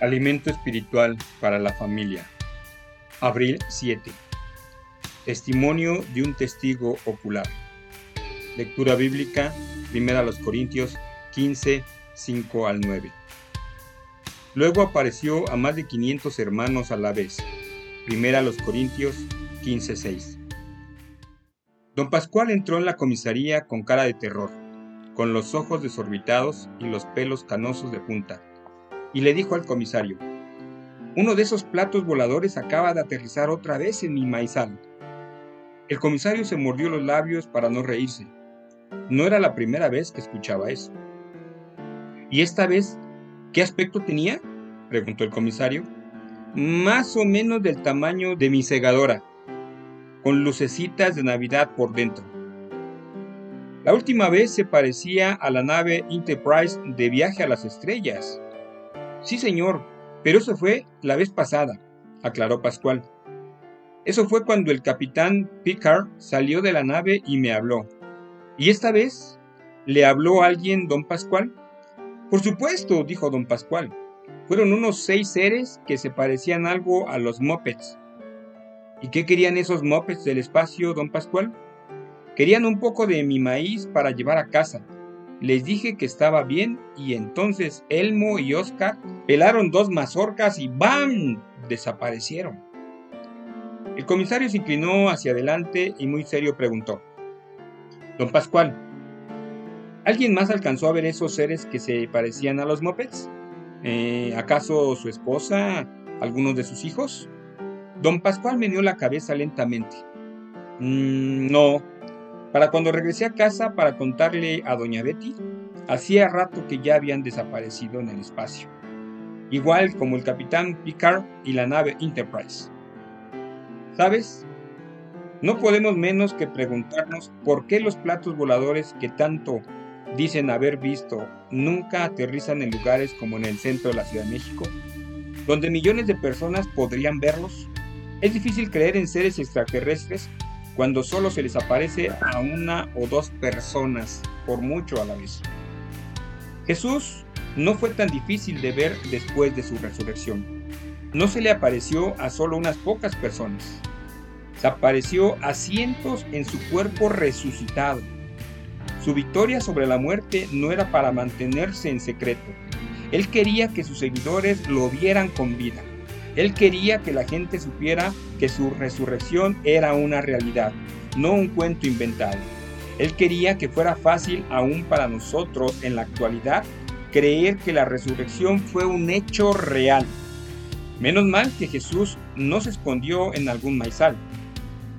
Alimento espiritual para la familia. Abril 7. Testimonio de un testigo ocular. Lectura bíblica, 1 Corintios 15, 5 al 9. Luego apareció a más de 500 hermanos a la vez. 1 Corintios 15, 6. Don Pascual entró en la comisaría con cara de terror, con los ojos desorbitados y los pelos canosos de punta y le dijo al comisario, uno de esos platos voladores acaba de aterrizar otra vez en mi maizal. El comisario se mordió los labios para no reírse. No era la primera vez que escuchaba eso. ¿Y esta vez qué aspecto tenía? preguntó el comisario. Más o menos del tamaño de mi segadora, con lucecitas de Navidad por dentro. La última vez se parecía a la nave Enterprise de viaje a las estrellas. Sí, señor, pero eso fue la vez pasada, aclaró Pascual. Eso fue cuando el capitán Picard salió de la nave y me habló. ¿Y esta vez? ¿Le habló alguien, don Pascual? Por supuesto, dijo don Pascual. Fueron unos seis seres que se parecían algo a los mopeds. ¿Y qué querían esos mopeds del espacio, don Pascual? Querían un poco de mi maíz para llevar a casa, les dije que estaba bien y entonces Elmo y Oscar pelaron dos mazorcas y ¡bam! desaparecieron. El comisario se inclinó hacia adelante y muy serio preguntó, Don Pascual, ¿alguien más alcanzó a ver esos seres que se parecían a los mopeds? Eh, ¿Acaso su esposa? ¿Algunos de sus hijos? Don Pascual meneó la cabeza lentamente. Mm, no, para cuando regresé a casa para contarle a doña Betty, hacía rato que ya habían desaparecido en el espacio, igual como el capitán Picard y la nave Enterprise. ¿Sabes? No podemos menos que preguntarnos por qué los platos voladores que tanto dicen haber visto nunca aterrizan en lugares como en el centro de la Ciudad de México, donde millones de personas podrían verlos. Es difícil creer en seres extraterrestres cuando solo se les aparece a una o dos personas, por mucho a la vez. Jesús no fue tan difícil de ver después de su resurrección. No se le apareció a solo unas pocas personas. Se apareció a cientos en su cuerpo resucitado. Su victoria sobre la muerte no era para mantenerse en secreto. Él quería que sus seguidores lo vieran con vida. Él quería que la gente supiera que su resurrección era una realidad, no un cuento inventado. Él quería que fuera fácil aún para nosotros en la actualidad creer que la resurrección fue un hecho real. Menos mal que Jesús no se escondió en algún maizal.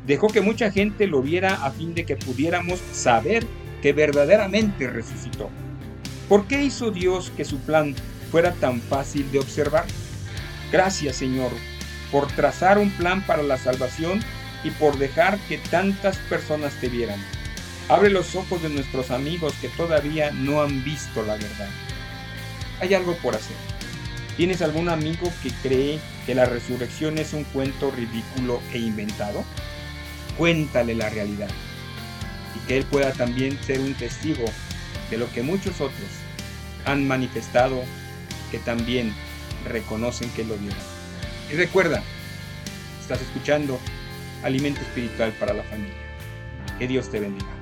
Dejó que mucha gente lo viera a fin de que pudiéramos saber que verdaderamente resucitó. ¿Por qué hizo Dios que su plan fuera tan fácil de observar? Gracias Señor por trazar un plan para la salvación y por dejar que tantas personas te vieran. Abre los ojos de nuestros amigos que todavía no han visto la verdad. Hay algo por hacer. ¿Tienes algún amigo que cree que la resurrección es un cuento ridículo e inventado? Cuéntale la realidad y que él pueda también ser un testigo de lo que muchos otros han manifestado que también reconocen que lo vieron. Y recuerda, estás escuchando Alimento Espiritual para la Familia. Que Dios te bendiga.